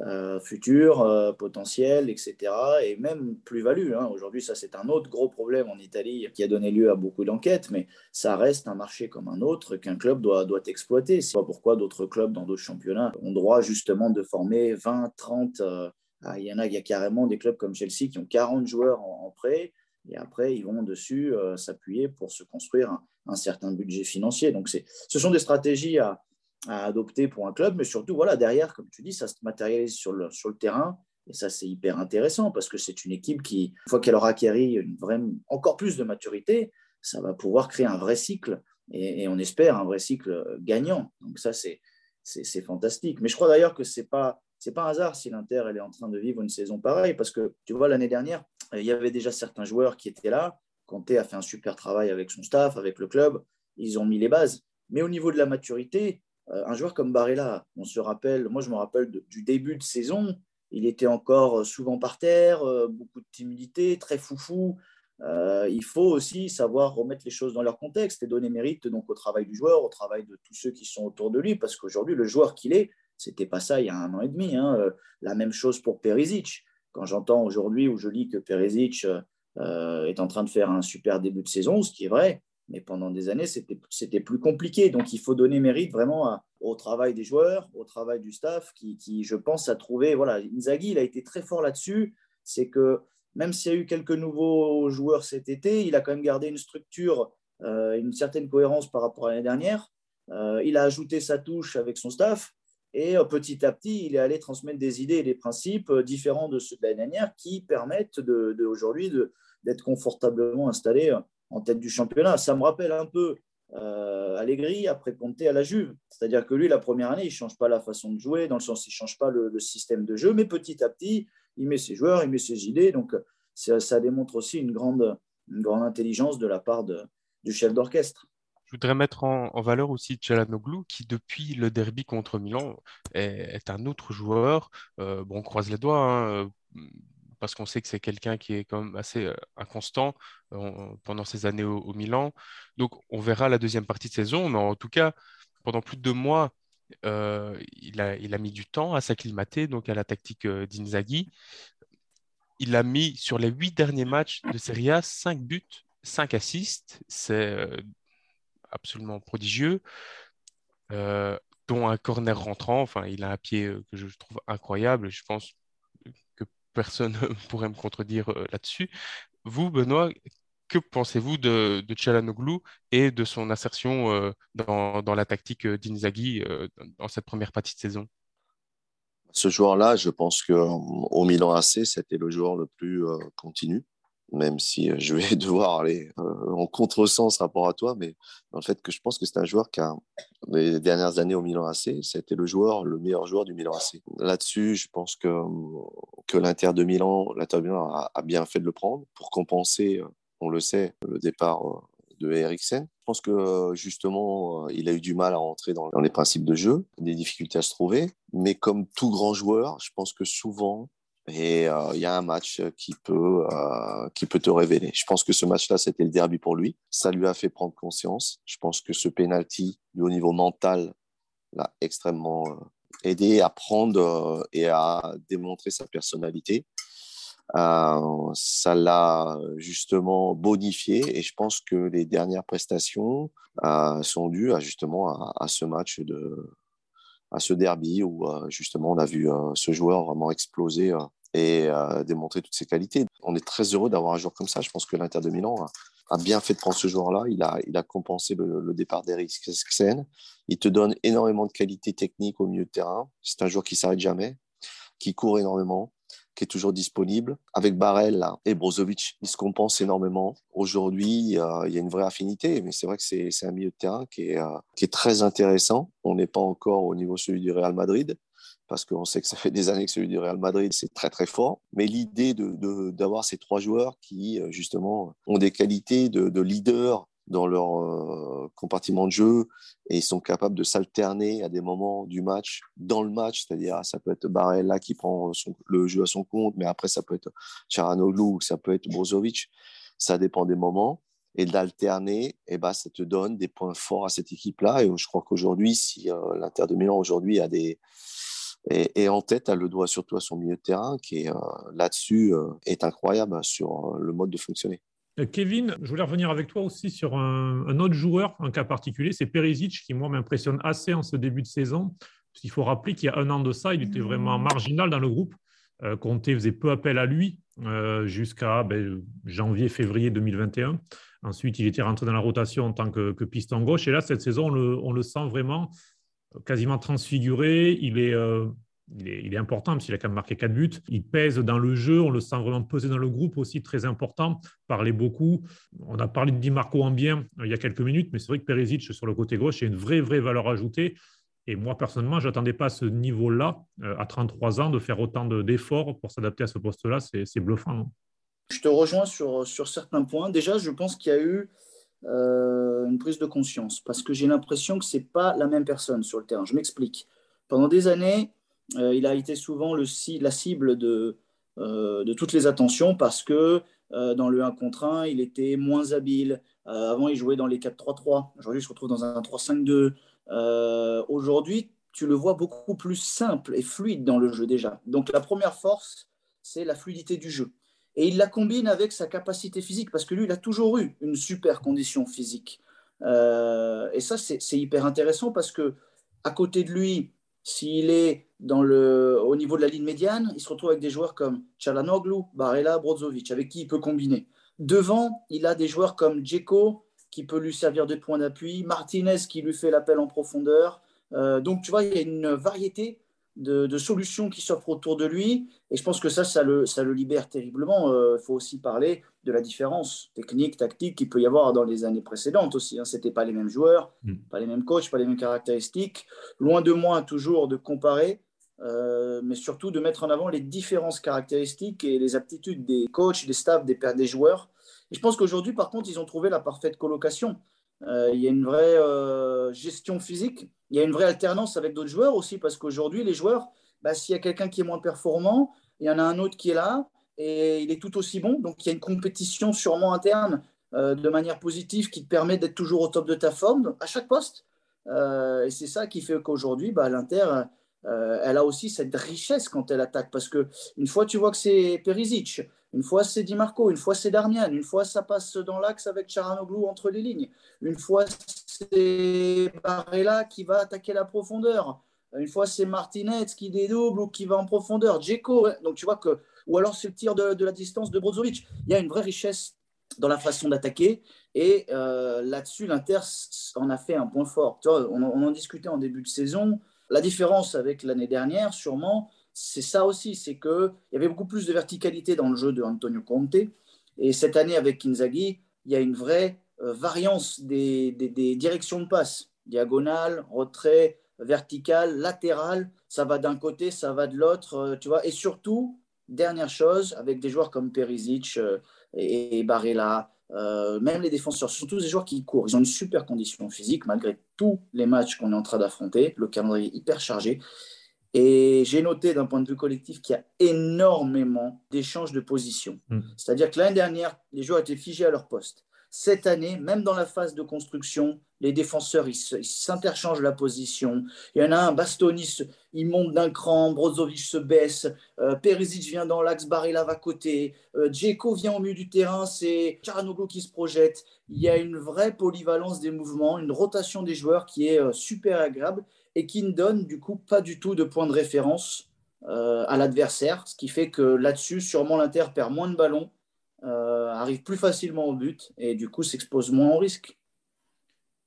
euh, futur, euh, potentiel, etc. Et même plus-value. Hein. Aujourd'hui, ça c'est un autre gros problème en Italie qui a donné lieu à beaucoup d'enquêtes, mais ça reste un marché comme un autre qu'un club doit, doit exploiter. C'est pas pourquoi d'autres clubs dans d'autres championnats ont droit justement de former 20, 30. Euh, ah, il y en a, il y a carrément des clubs comme Chelsea qui ont 40 joueurs en, prêt. Et après, ils vont dessus s'appuyer pour se construire un, un certain budget financier. Donc, ce sont des stratégies à, à adopter pour un club, mais surtout, voilà, derrière, comme tu dis, ça se matérialise sur le, sur le terrain. Et ça, c'est hyper intéressant parce que c'est une équipe qui, une fois qu'elle aura acquéri une vraie, encore plus de maturité, ça va pouvoir créer un vrai cycle et, on espère un vrai cycle gagnant. Donc ça, c'est, c'est, fantastique. Mais je crois d'ailleurs que ce n'est pas, c'est pas un hasard si l'Inter elle est en train de vivre une saison pareille parce que tu vois, l'année dernière, il y avait déjà certains joueurs qui étaient là. Conte a fait un super travail avec son staff, avec le club. Ils ont mis les bases. Mais au niveau de la maturité, euh, un joueur comme Barella, on se rappelle, moi je me rappelle du début de saison, il était encore euh, souvent par terre, euh, beaucoup de timidité, très foufou. il faut aussi savoir remettre les choses dans leur contexte et donner mérite donc au travail du joueur, au travail de tous ceux qui sont autour de lui, parce qu'aujourd'hui, le joueur qu'il est, c'était pas ça il y a un an et demi. Hein. La même chose pour Perisic. Quand j'entends aujourd'hui ou je lis que Perisic est en train de faire un super début de saison, ce qui est vrai, mais pendant des années, c'était plus compliqué. Donc, il faut donner mérite vraiment au travail des joueurs, au travail du staff, qui, qui, je pense, a trouvé. Voilà, Inzaghi, il a été très fort là-dessus. C'est que même s'il y a eu quelques nouveaux joueurs cet été, il a quand même gardé une structure, euh, une certaine cohérence par rapport à l'année dernière. Euh, il a ajouté sa touche avec son staff. Et euh, petit à petit, il est allé transmettre des idées et des principes différents de ceux de l'année dernière qui permettent de, aujourd'hui d'être confortablement installé en tête du championnat. Ça me rappelle un peu euh, Allegri, après Conte à la Juve. C'est-à-dire que lui, la première année, il ne change pas la façon de jouer, dans le sens il ne change pas le, système de jeu, mais petit à petit, il met ses joueurs, il met ses idées. Donc, ça, démontre aussi une grande, une grande intelligence de la part du chef d'orchestre. Je voudrais mettre en, valeur aussi Chalanoglu, qui depuis le derby contre Milan est, un autre joueur. Euh, bon, on croise les doigts, hein, parce qu'on sait que c'est quelqu'un qui est quand même assez inconstant pendant ses années au, Milan. Donc, on verra la deuxième partie de saison, mais en tout cas, pendant plus de deux mois, il, a, mis du temps à s'acclimater donc à la tactique d'Inzaghi. Il a mis sur les huit derniers matchs de Serie A cinq buts, cinq assists. C'est absolument prodigieux, dont un corner rentrant. Enfin, il a un pied que je trouve incroyable. Je pense que personne ne pourrait me contredire euh, là-dessus. Vous, Benoît, que pensez-vous de, de et de son insertion dans, dans, la tactique d'Inzaghi dans cette première partie de saison? Ce joueur-là, je pense qu'au Milan AC, c'était le joueur le plus continu même si euh, je vais devoir aller euh, en contresens rapport à toi, mais dans le fait que je pense que c'est un joueur qui a, les dernières années au Milan AC, c'était le joueur, le meilleur joueur du Milan AC. Là-dessus, je pense que, que l'Inter de Milan, l'Inter de Milan a, bien fait de le prendre pour compenser, euh, on le sait, le départ de Eriksen. Je pense que justement, il a eu du mal à rentrer dans les principes de jeu, des difficultés à se trouver, mais comme tout grand joueur, je pense que souvent, et euh, il y a un match qui peut, euh, qui peut te révéler. Je pense que ce match-là, c'était le derby pour lui. Ça lui a fait prendre conscience. Je pense que ce penalty, au niveau mental, l'a extrêmement euh, aidé à prendre et à démontrer sa personnalité. ça l'a justement bonifié et je pense que les dernières prestations sont dues à, justement à, ce match de, à ce derby où justement on a vu ce joueur vraiment exploser et démontrer toutes ses qualités. On est très heureux d'avoir un joueur comme ça. Je pense que l'Inter de Milan a, bien fait de prendre ce joueur-là. Il a, il a compensé le, départ d'Eriksen. Il te donne énormément de qualités techniques au milieu de terrain. C'est un joueur qui s'arrête jamais, qui court énormément, qui est toujours disponible. Avec Barel et Brozovic, il se compense énormément. Aujourd'hui, il y a une vraie affinité, mais c'est vrai que c'est un milieu de terrain qui est, qui est très intéressant. On n'est pas encore au niveau celui du Real Madrid, parce qu'on sait que ça fait des années que celui du Real Madrid, c'est très très fort. Mais l'idée d'avoir de, ces trois joueurs qui, euh, justement, ont des qualités de, de leader dans leur euh, compartiment de jeu et ils sont capables de s'alterner à des moments du match, dans le match, c'est-à-dire ça peut être Barella qui prend le jeu à son compte, mais après ça peut être Charanoglu, ça peut être Brozovic, ça dépend des moments. Et d'alterner, eh ben, ça te donne des points forts à cette équipe-là. Et je crois qu'aujourd'hui, si euh, l'Inter de Milan aujourd'hui a des, et, en tête, elle le doit surtout à son milieu de terrain qui, euh, là-dessus, euh, est incroyable sur euh, le mode de fonctionner. Kevin, je voulais revenir avec toi aussi sur un, autre joueur, un cas particulier, c'est Perisic, qui moi m'impressionne assez en ce début de saison. Il faut rappeler qu'il y a un an de ça, il était vraiment marginal dans le groupe. Conte faisait peu appel à lui jusqu'à ben, janvier-février 2021. Ensuite, il était rentré dans la rotation en tant que, que piston gauche. Et là, cette saison, on le sent vraiment quasiment transfiguré. Euh, il est, il est, important parce qu'il a quand même marqué quatre buts. Il pèse dans le jeu, on le sent vraiment peser dans le groupe aussi, très important. Parler beaucoup. On a parlé de Di Marco en bien euh, il y a quelques minutes, mais c'est vrai que Perisic sur le côté gauche, a une vraie, vraie valeur ajoutée. Et moi, personnellement, je n'attendais pas à ce niveau-là, euh, à 33 ans, de faire autant d'efforts pour s'adapter à ce poste-là. C'est bluffant. je te rejoins sur, sur certains points. Déjà, je pense qu'il y a eu euh, une prise de conscience parce que j'ai l'impression que ce n'est pas la même personne sur le terrain. Je m'explique. Pendant des années, euh, il a été souvent le, la cible de, euh, de toutes les attentions parce que dans le 1 contre 1, il était moins habile. avant, il jouait dans les 4-3-3. Aujourd'hui, il se retrouve dans un 3-5-2. Aujourd'hui, tu le vois beaucoup plus simple et fluide dans le jeu déjà. Donc la première force, c'est la fluidité du jeu. Et il la combine avec sa capacité physique, parce que lui, il a toujours eu une super condition physique. Euh, et ça, c'est hyper intéressant parce que à côté de lui, s'il est au niveau de la ligne médiane, il se retrouve avec des joueurs comme Chalanoglu, Barella, Brozovic, avec qui il peut combiner. Devant, il a des joueurs comme Djeko, qui peut lui servir de point d'appui, Martinez qui lui fait l'appel en profondeur. Euh, donc, tu vois, il y a une variété de, solutions qui s'offrent autour de lui. Et je pense que ça, ça le, ça le libère terriblement. Il euh, faut aussi parler de la différence technique, tactique qu'il peut y avoir dans les années précédentes aussi. Hein. Ce n'étaient pas les mêmes joueurs, mm. pas les mêmes coachs, pas les mêmes caractéristiques. Loin de moi toujours de comparer, euh, mais surtout de mettre en avant les différences caractéristiques et les aptitudes des coachs, des staffs, des, des joueurs. Et je pense qu'aujourd'hui, par contre, ils ont trouvé la parfaite colocation. Euh, il y a une vraie euh, gestion physique. Il y a une vraie alternance avec d'autres joueurs aussi, parce qu'aujourd'hui, les joueurs, bah, s'il y a quelqu'un qui est moins performant, il y en a un autre qui est là et il est tout aussi bon. Donc, il y a une compétition sûrement interne euh, de manière positive qui te permet d'être toujours au top de ta forme à chaque poste. et c'est ça qui fait qu'aujourd'hui, bah, l'Inter, elle a aussi cette richesse quand elle attaque. Parce que une fois, tu vois que c'est Perisic, une fois, c'est Di Marco, une fois, c'est Darmian, une fois, ça passe dans l'axe avec Charanoglu entre les lignes, une fois, c'est Barella qui va attaquer la profondeur, une fois, c'est Martinez qui dédouble ou qui va en profondeur, Djeko. Donc, tu vois que. Ou alors, c'est le tir de, la distance de Brozovic. Il y a une vraie richesse dans la façon d'attaquer. Et euh, là-dessus, l'Inter en a fait un point fort. On, on en discutait en début de saison. La différence avec l'année dernière, sûrement, c'est ça aussi, c'est qu'il y avait beaucoup plus de verticalité dans le jeu de Antonio Conte. Et cette année, avec Inzaghi, il y a une vraie euh, variance des, directions de passe. Diagonale, retrait, vertical, latéral. Ça va d'un côté, ça va de l'autre, euh, tu vois. Et surtout, dernière chose, avec des joueurs comme Perisic euh, et, Barella, même les défenseurs, ce sont tous des joueurs qui courent. Ils ont une super condition physique malgré tous les matchs qu'on est en train d'affronter. Le calendrier hyper chargé. Et j'ai noté d'un point de vue collectif qu'il y a énormément d'échanges de position. Mm. C'est-à-dire que l'année dernière, les joueurs étaient figés à leur poste. Cette année, même dans la phase de construction, les défenseurs, ils s'interchangent la position. Il y en a un, Bastonis, il monte d'un cran, Brozovic se baisse, euh, Perisic vient dans l'axe, Barilla va côté, euh, Djeko vient au milieu du terrain, c'est Charanoglu qui se projette. Il y a une vraie polyvalence des mouvements, une rotation des joueurs qui est euh, super agréable et qui ne donne du coup pas du tout de point de référence euh, à l'adversaire, ce qui fait que là-dessus, sûrement l'Inter perd moins de ballons, euh, arrive plus facilement au but et du coup s'expose moins au risque.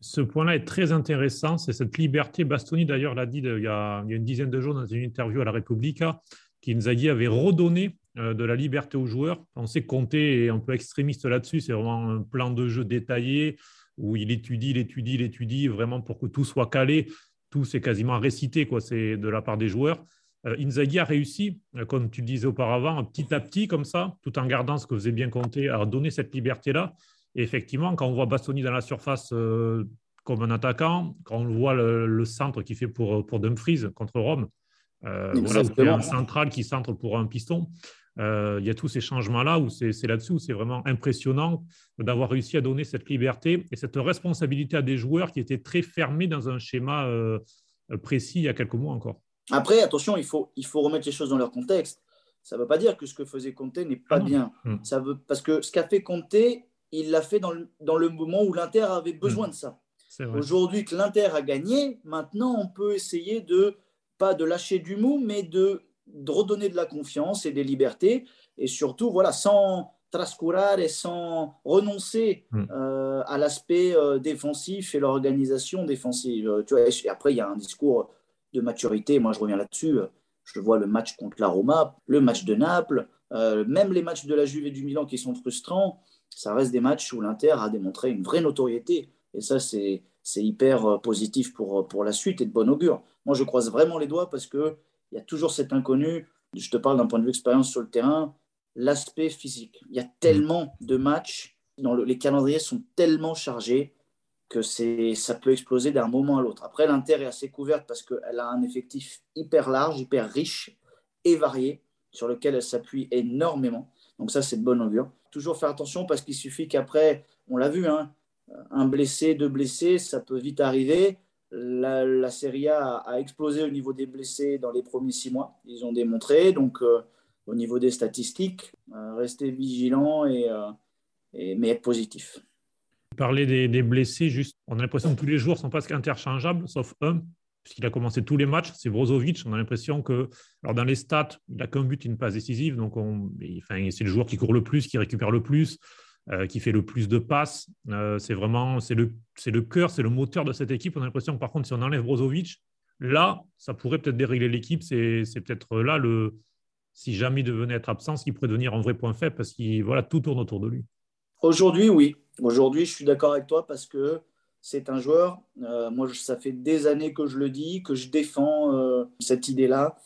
Ce point-là est très intéressant, c'est cette liberté. Bastoni d'ailleurs l'a dit il y, a, une dizaine de jours dans une interview à la Repubblica, qu'Inzaghi avait redonné euh, de la liberté aux joueurs. On sait que Conte est un peu extrémiste là-dessus, c'est vraiment un plan de jeu détaillé où il étudie, il étudie, il étudie vraiment pour que tout soit calé tout c'est quasiment récité, quoi, c'est de la part des joueurs. Euh, Inzaghi a réussi, euh, comme tu le disais auparavant, petit à petit, comme ça, tout en gardant ce que faisait bien compter, à donner cette liberté-là. Et effectivement, quand on voit Bastoni dans la surface euh, comme un attaquant, quand on voit le, centre qu'il fait pour, pour Dumfries contre Rome, voilà, un central qui centre pour un piston. Euh, il y a tous ces changements-là où c'est là-dessus où c'est vraiment impressionnant d'avoir réussi à donner cette liberté et cette responsabilité à des joueurs qui étaient très fermés dans un schéma euh, précis il y a quelques mois encore. Après, attention, il faut, il faut remettre les choses dans leur contexte. Ça ne veut pas dire que ce que faisait Conte n'est pas ah bien. Hmm. Ça veut, parce que ce qu'a fait Conte, il l'a fait dans le, dans le, moment où l'Inter avait besoin hmm. de ça. Aujourd'hui que l'Inter a gagné, maintenant on peut essayer de, pas de lâcher du mou, mais de de redonner de la confiance et des libertés, et surtout, voilà, sans trascurar et sans renoncer mm. euh, à l'aspect euh, défensif et l'organisation défensive. Euh, tu vois, et après, il y a un discours de maturité. Moi, je reviens là-dessus. Je vois le match contre la Roma, le match de Naples, même les matchs de la Juve et du Milan qui sont frustrants. Ça reste des matchs où l'Inter a démontré une vraie notoriété. Et ça, c'est hyper positif pour, pour la suite et de bon augure. Moi, je croise vraiment les doigts parce que il y a toujours cet inconnu. Je te parle d'un point de vue expérience sur le terrain, l'aspect physique. Il y a tellement de matchs, dans les calendriers sont tellement chargés que ça peut exploser d'un moment à l'autre. Après, l'Inter est assez couverte parce qu'elle a un effectif hyper large, hyper riche et varié, sur lequel elle s'appuie énormément. Donc ça, c'est de bonne augure. Toujours faire attention parce qu'il suffit qu'après, on l'a vu, hein, un blessé, deux blessés, ça peut vite arriver la, la Serie A a, explosé au niveau des blessés dans les premiers six mois. Ils ont démontré. Donc, euh, au niveau des statistiques, euh, rester vigilant et, euh, et, mais être positif. Parler des, des, blessés, juste, on a l'impression que tous les jours sont presque interchangeables, sauf un, puisqu'il a commencé tous les matchs, c'est Brozovic. On a l'impression que, alors dans les stats, il n'a qu'un but, une passe décisive, donc c'est le joueur qui court le plus, qui récupère le plus. Euh, qui fait le plus de passes. Euh, c'est vraiment c'est le, le cœur, c'est le moteur de cette équipe. On a l'impression que par contre, si on enlève Brozovic, Là, ça pourrait peut-être dérégler l'équipe. C'est peut-être là, le, si jamais il devenait être absent, ce qui pourrait devenir un vrai point faible parce que voilà, tout tourne autour de lui. Aujourd'hui, oui. Aujourd'hui, je suis d'accord avec toi parce que c'est un joueur, euh, moi ça fait des années que je le dis, que je défends cette idée-là.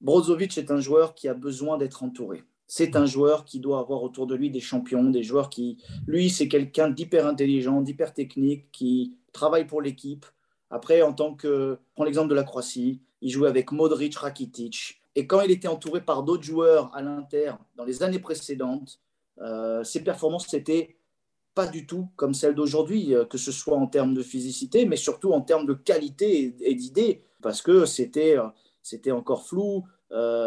Brozovic est un joueur qui a besoin d'être entouré. C'est un joueur qui doit avoir autour de lui des champions, des joueurs qui... Lui, c'est quelqu'un d'hyper intelligent, d'hyper technique, qui travaille pour l'équipe. Après, en tant que... Prends l'exemple de la Croatie, il jouait avec Modric, Rakitic. Et quand il était entouré par d'autres joueurs à l'Inter dans les années précédentes, euh, ses performances étaient pas du tout comme celles d'aujourd'hui, euh, que ce soit en termes de physicité, mais surtout en termes de qualité et, d'idées, parce que c'était, euh, c'était encore flou,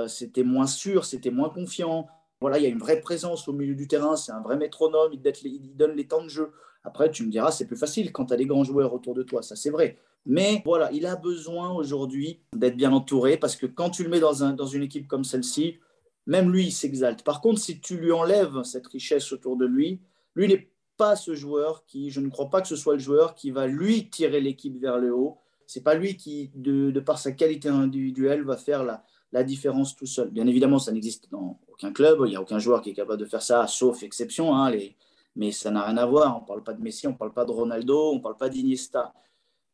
c'était moins sûr, c'était moins confiant. Voilà, il y a une vraie présence au milieu du terrain, c'est un vrai métronome, il, donne les temps de jeu. Après, tu me diras, c'est plus facile quand tu as des grands joueurs autour de toi, ça c'est vrai. Mais voilà, il a besoin aujourd'hui d'être bien entouré parce que quand tu le mets dans, un, dans une équipe comme celle-ci, même lui, il s'exalte. Par contre, si tu lui enlèves cette richesse autour de lui, lui n'est pas ce joueur qui, je ne crois pas que ce soit le joueur qui va lui tirer l'équipe vers le haut. C'est pas lui qui, de, par sa qualité individuelle, va faire la, la différence tout seul. Bien évidemment, ça n'existe dans aucun club. Il n'y a aucun joueur qui est capable de faire ça, sauf exception. Hein, les, mais ça n'a rien à voir. On ne parle pas de Messi, on ne parle pas de Ronaldo, on ne parle pas d'Iniesta.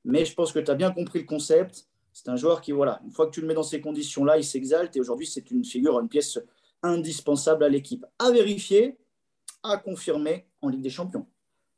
Mais je pense que tu as bien compris le concept. C'est un joueur qui, voilà, une fois que tu le mets dans ces conditions-là, il s'exalte. Et aujourd'hui, c'est une figure, une pièce indispensable à l'équipe. À vérifier, à confirmer en Ligue des Champions.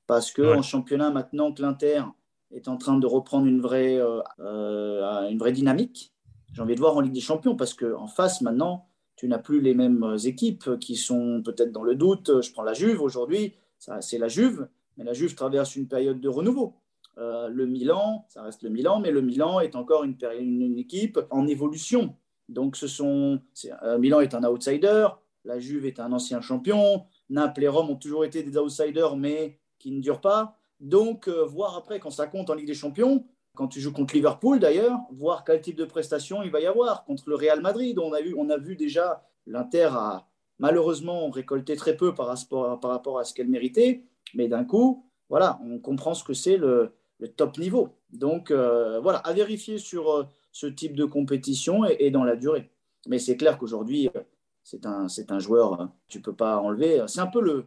Parce qu'en en championnat, maintenant que l'Inter est en train de reprendre une vraie, euh, euh, une vraie dynamique, j'ai envie de voir en Ligue des Champions. Parce qu'en face, maintenant, tu n'as plus les mêmes équipes qui sont peut-être dans le doute. Je prends la Juve aujourd'hui, c'est la Juve, mais la Juve traverse une période de renouveau. Euh, le Milan, ça reste le Milan, mais le Milan est encore une, équipe en évolution. Donc, ce sont, euh, Milan est un outsider, la Juve est un ancien champion, Naples et Rome ont toujours été des outsiders, mais qui ne durent pas. Donc, euh, voir après, quand ça compte en Ligue des Champions, quand tu joues contre Liverpool d'ailleurs, voir quel type de prestation il va y avoir. Contre le Real Madrid, on a vu, on a vu déjà l'Inter a malheureusement récolté très peu par rapport, à ce qu'elle méritait, mais d'un coup, voilà, on comprend ce que c'est le, top niveau. Donc euh, voilà, à vérifier sur euh, ce type de compétition et, dans la durée. Mais c'est clair qu'aujourd'hui, euh, c'est un, un joueur, tu ne peux pas enlever. C'est un peu le,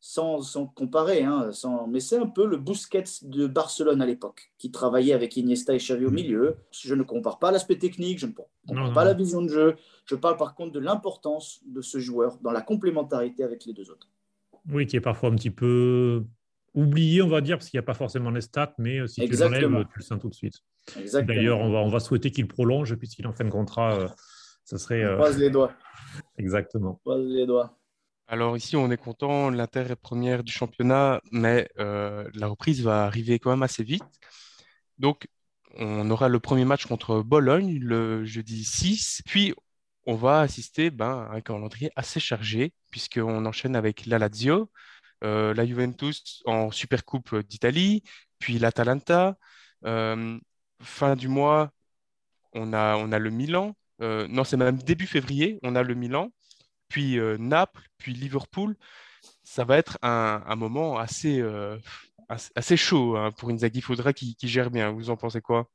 sans, sans comparer, hein, sans, mais c'est un peu le Busquets de Barcelone à l'époque, qui travaillait avec Iniesta et Xavi au milieu. Je ne compare pas l'aspect technique, je ne compare pas la vision de jeu. Je parle par contre de l'importance de ce joueur dans la complémentarité avec les deux autres. Oui, qui est parfois un petit peu oublié, on va dire, parce qu'il n'y a pas forcément les stats, mais euh, si tu l'enlèves, tu le sens tout de suite. D'ailleurs, on va, on va souhaiter qu'il prolonge, puisqu'il en fait un contrat. Euh, ça serait. On croise les doigts. Exactement. On croise les doigts. Alors ici, on est content, l'Inter est première du championnat, mais euh, la reprise va arriver quand même assez vite. Donc, on aura le premier match contre Bologne le jeudi 6, puis on va assister ben, à un calendrier assez chargé, puisqu'on enchaîne avec la Lazio, euh, la Juventus en Supercoupe d'Italie, puis l'Atalanta. Euh, fin du mois, on a, on a le Milan. Non, c'est même début février, on a le Milan, puis Naples, puis Liverpool. Ça va être un, moment assez, assez chaud hein, pour Inzaghi. Il faudra qu'il gère bien. Vous en pensez quoi?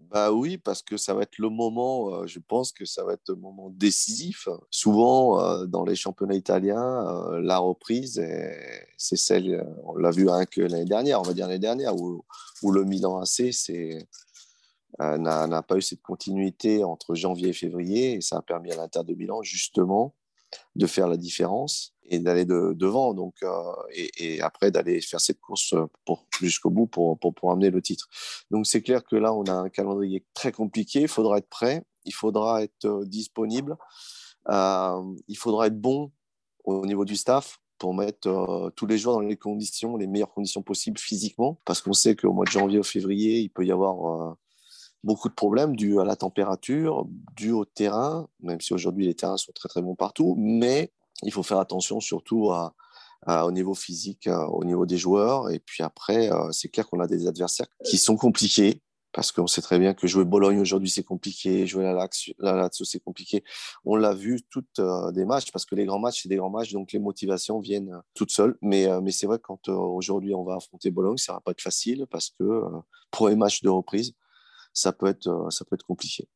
Bah oui, parce que ça va être le moment, euh, je pense que ça va être le moment décisif. Souvent, euh, dans les championnats italiens, euh, la reprise, c'est celle, on l'a vu hein, que l'année dernière, on va dire l'année dernière, où, où, le Milan AC n'a pas eu cette continuité entre janvier et février, et ça a permis à l'Inter de Milan justement de faire la différence et d'aller de, devant donc euh, et, après d'aller faire cette course pour, jusqu'au bout pour, pour, amener le titre. Donc c'est clair que là on a un calendrier très compliqué, il faudra être prêt, il faudra être euh, disponible, euh, il faudra être bon au niveau du staff pour mettre tous les joueurs dans les conditions, les meilleures conditions possibles physiquement, parce qu'on sait qu'au mois de janvier ou février, il peut y avoir beaucoup de problèmes dus à la température, dus au terrain, même si aujourd'hui les terrains sont très très bons partout, mais il faut faire attention surtout au niveau physique, euh, au niveau des joueurs. Et puis après, euh, c'est clair qu'on a des adversaires qui sont compliqués, parce qu'on sait très bien que jouer Bologne aujourd'hui c'est compliqué, jouer la Lazio c'est compliqué. On l'a vu toutes euh, des matchs parce que les grands matchs c'est des grands matchs donc les motivations viennent toutes seules. Mais, mais c'est vrai quand aujourd'hui on va affronter Bologne, ça va pas être facile parce que pour les matchs de reprise, ça peut être, ça peut être compliqué.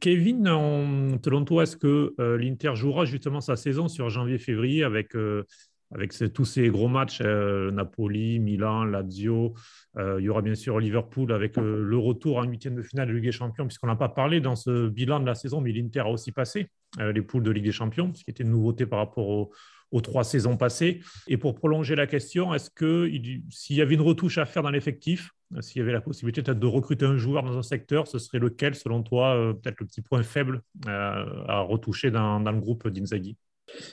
Kevin, selon toi, est-ce que l'Inter jouera justement sa saison sur janvier-février avec avec tous ces gros matchs, euh, Napoli, Milan, Lazio. Euh, il y aura bien sûr Liverpool avec euh, le retour en huitième de finale de Ligue des Champions, puisqu'on n'a pas parlé dans ce bilan de la saison, mais l'Inter a aussi passé les poules de Ligue des Champions, ce qui était une nouveauté par rapport aux, trois saisons passées. Et pour prolonger la question, est-ce que s'il y avait une retouche à faire dans l'effectif, s'il y avait la possibilité de recruter un joueur dans un secteur, ce serait lequel, selon toi, peut-être le petit point faible à retoucher dans, le groupe d'Inzaghi?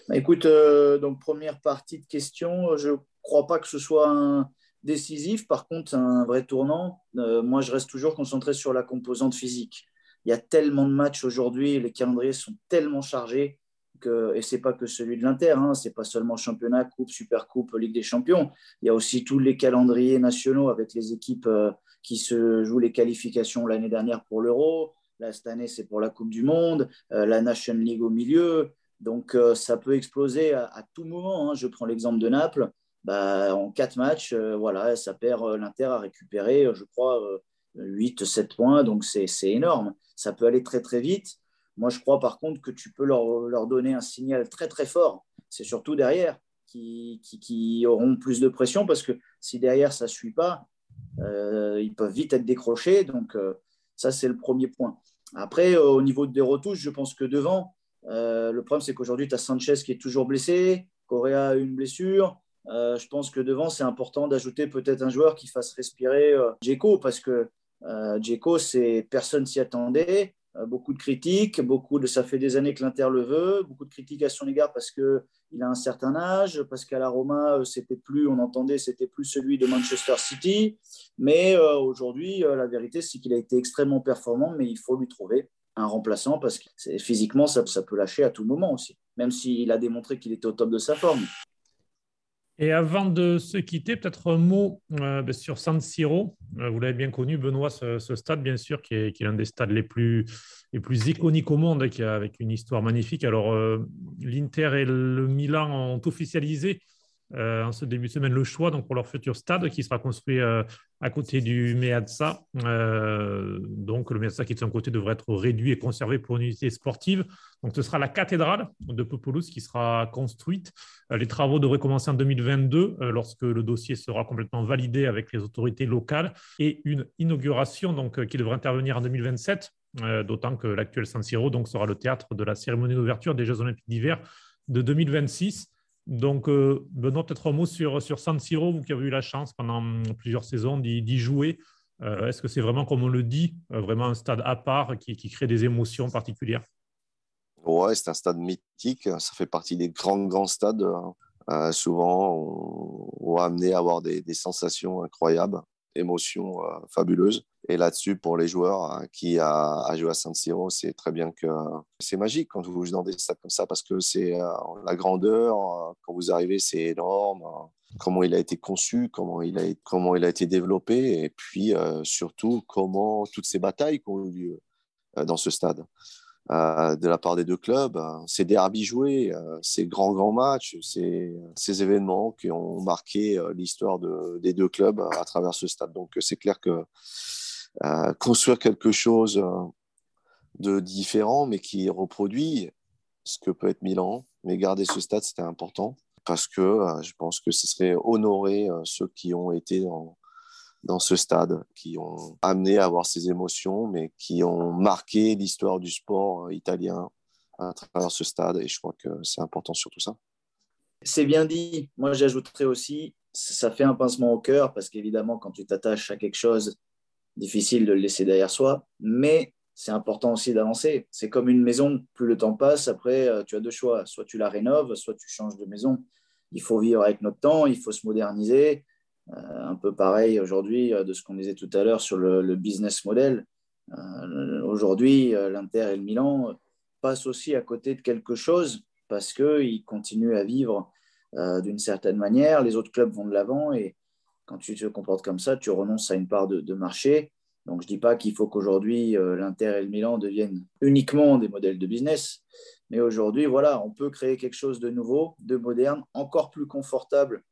Bah, écoute, euh, donc première partie de question, je ne crois pas que ce soit décisif. Par contre, un vrai tournant. Euh, moi, je reste toujours concentré sur la composante physique. Il y a tellement de matchs aujourd'hui, les calendriers sont tellement chargés. Que, et ce n'est pas que celui de l'Inter, hein, ce n'est pas seulement championnat, coupe, super coupe, Ligue des champions. Il y a aussi tous les calendriers nationaux avec les équipes euh, qui se jouent les qualifications l'année dernière pour l'Euro. Là, cette année, c'est pour la Coupe du Monde, la Nation League au milieu. Donc, euh, ça peut exploser à, tout moment. Hein. Je prends l'exemple de Naples. Bah, en quatre matchs, euh, voilà, ça perd euh, l'Inter à récupérer, je crois, 8, 7 points. Donc, c'est énorme. Ça peut aller très, très vite. Moi, je crois par contre que tu peux leur, donner un signal très, très fort. C'est surtout derrière qui, qui, auront plus de pression parce que si derrière ça ne suit pas, ils peuvent vite être décrochés. Donc, ça, c'est le premier point. Après, au niveau des retouches, je pense que devant, euh, le problème, c'est qu'aujourd'hui, tu as Sanchez qui est toujours blessé, Correa a une blessure. Euh, je pense que devant, c'est important d'ajouter peut-être un joueur qui fasse respirer euh, parce que euh, Djeko, personne s'y attendait. Beaucoup de critiques, beaucoup de, ça fait des années que l'Inter le veut, beaucoup de critiques à son égard parce qu'il a un certain âge, parce qu'à la Roma, c'était plus, on entendait, c'était plus celui de Manchester City. Mais aujourd'hui, la vérité, c'est qu'il a été extrêmement performant, mais il faut lui trouver un remplaçant parce que physiquement, ça, ça, peut lâcher à tout moment aussi, même s'il a démontré qu'il était au top de sa forme. Et avant de se quitter, peut-être un mot euh, ben, sur San Siro. Euh, vous l'avez bien connu, Benoît, ce, stade, bien sûr, qui est, l'un des stades les plus, les plus iconiques au monde, qui a, avec une histoire magnifique. Alors, euh, l'Inter et le Milan ont officialisé en ce début de semaine le choix donc pour leur futur stade qui sera construit euh, à côté du Meazza. Euh, donc le Meazza qui de son côté devrait être réduit et conservé pour une unité sportive. Donc ce sera la cathédrale de Populus qui sera construite. les travaux devraient commencer en 2022 lorsque le dossier sera complètement validé avec les autorités locales et une inauguration donc qui devrait intervenir en 2027. D'autant que l'actuel San Siro donc, sera le théâtre de la cérémonie d'ouverture des Jeux Olympiques d'hiver de 2026. Donc, euh, Benoît, peut-être un mot sur, sur San Siro, vous qui avez eu la chance pendant plusieurs saisons d'y jouer. Euh, est-ce que c'est vraiment, comme on le dit, euh, vraiment un stade à part qui, crée des émotions particulières? Ouais, c'est un stade mythique. Ça fait partie des grands, grands stades. souvent, on, va amener à avoir des, des sensations incroyables, émotions fabuleuses. Et là-dessus, pour les joueurs hein, qui a, joué à San Siro, c'est très bien que c'est magique quand vous jouez dans des stades comme ça parce que c'est euh, la grandeur. Euh, quand vous arrivez, c'est énorme. Euh, comment il a été conçu, comment il a, comment il a été développé, et puis surtout comment toutes ces batailles qui ont eu lieu dans ce stade. de la part des deux clubs, ces derbys joués, ces grands grands matchs, ces, événements qui ont marqué l'histoire de, des deux clubs à travers ce stade. Donc c'est clair que construire quelque chose euh, de différent, mais qui reproduit ce que peut être Milan. Mais garder ce stade, c'était important parce que euh, je pense que ce serait honorer euh, ceux qui ont été dans, dans ce stade, qui ont amené à avoir ces émotions, mais qui ont marqué l'histoire du sport italien à travers ce stade. Et je crois que c'est important sur tout ça. C'est bien dit. Moi, j'ajouterais aussi, ça fait un pincement au cœur parce qu'évidemment, quand tu t'attaches à quelque chose, difficile de le laisser derrière soi, mais c'est important aussi d'avancer. C'est comme une maison, plus le temps passe, après, euh, tu as deux choix. Soit tu la rénoves, soit tu changes de maison. Il faut vivre avec notre temps, il faut se moderniser. Euh, un peu pareil aujourd'hui euh, de ce qu'on disait tout à l'heure sur le, business model. aujourd'hui, l'Inter et le Milan passent aussi à côté de quelque chose parce qu'ils continuent à vivre d'une certaine manière. Les autres clubs vont de l'avant et, quand tu te comportes comme ça, tu renonces à une part de, marché. Donc, je ne dis pas qu'il faut qu'aujourd'hui, euh, l'Inter et le Milan deviennent uniquement des modèles de business. Mais aujourd'hui, voilà, on peut créer quelque chose de nouveau, de moderne, encore plus confortable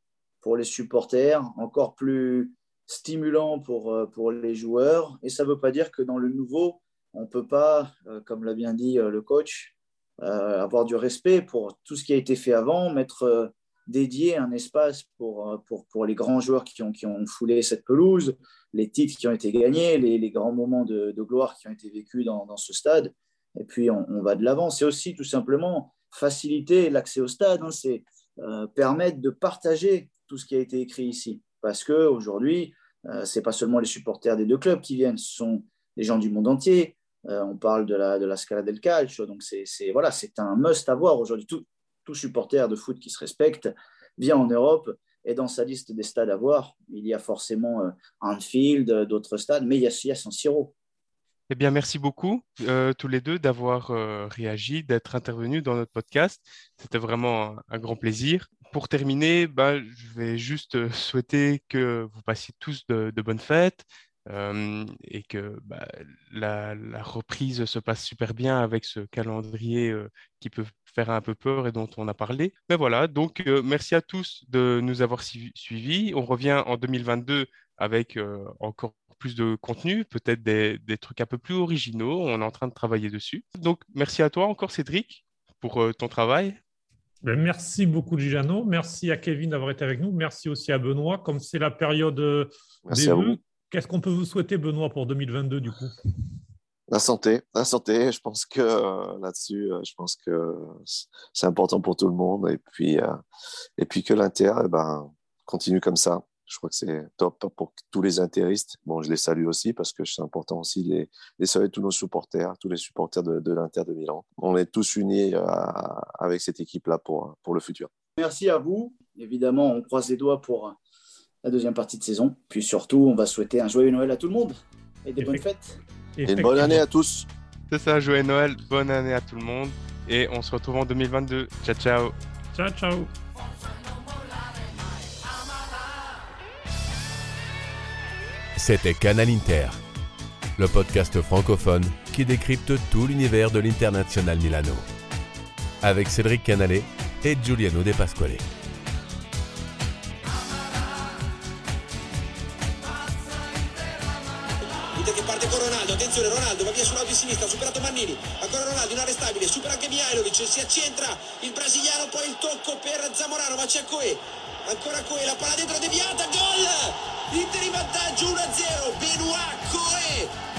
pour les supporters, encore plus stimulant pour, pour les joueurs. Et ça ne veut pas dire que dans le nouveau, on ne peut pas, comme l'a bien dit le coach, avoir du respect pour tout ce qui a été fait avant, mettre dédié un espace pour, pour, pour, les grands joueurs qui ont, qui ont foulé cette pelouse, les titres qui ont été gagnés, les, les grands moments de, gloire qui ont été vécus dans, dans ce stade. Et puis, on, on va de l'avant. C'est aussi tout simplement faciliter l'accès au stade. Hein, c'est euh, permettre de partager tout ce qui a été écrit ici. Parce qu'aujourd'hui, euh, ce n'est pas seulement les supporters des deux clubs qui viennent, ce sont les gens du monde entier. Euh, on parle de la, de la Scala del Calcio. Donc, c'est voilà, un must à voir aujourd'hui. Tout, tout supporter de foot qui se respecte vient en Europe et dans sa liste des stades à voir, il y a forcément Anfield, d'autres stades, mais il y a, il y a Siro. Eh bien, merci beaucoup euh, tous les deux d'avoir euh, réagi, d'être intervenus dans notre podcast. C'était vraiment un, grand plaisir. Pour terminer, bah, je vais juste euh, souhaiter que vous passiez tous de, bonnes fêtes et que bah, la, reprise se passe super bien avec ce calendrier qui peut faire un peu peur et dont on a parlé. Mais voilà, donc merci à tous de nous avoir suivis. On revient en 2022 avec encore plus de contenu, peut-être des, trucs un peu plus originaux. On est en train de travailler dessus. Donc, merci à toi encore, Cédric, pour euh, ton travail. Ben, merci beaucoup, Gijano. Merci à Kevin d'avoir été avec nous. Merci aussi à Benoît. Comme c'est la période euh, des vœux, qu'est-ce qu'on peut vous souhaiter, Benoît, pour 2022, du coup? La santé, la santé. Je pense que euh, là-dessus, je pense que c'est important pour tout le monde. Et puis, et puis que l'Inter, eh ben, continue comme ça. Je crois que c'est top pour tous les intéristes. Bon, je les salue aussi parce que c'est important aussi de les, saluer tous nos supporters, tous les supporters de, l'Inter de Milan. On est tous unis euh, avec cette équipe-là pour, pour le futur. Merci à vous. Évidemment, on croise les doigts pour la deuxième partie de saison. Puis surtout, on va souhaiter un joyeux Noël à tout le monde et des bonnes fêtes. Et une bonne année à tous. C'est ça, joyeux Noël, bonne année à tout le monde. Et on se retrouve en 2022. Ciao, ciao. Ciao, ciao. C'était Canal Inter, le podcast francophone qui décrypte tout l'univers de l'international Milano. Avec Cédric Canale et Giuliano De Pasquale. 10 sul lato di sinistra, superato Mannini, ancora Ronaldo in area supera anche Mihailovic, si accentra il brasiliano, poi il tocco per Zamorano, ma c'è Coe, ancora Coe, la palla dentro deviata, gol! Inter in vantaggio 1-0, Benoit Coe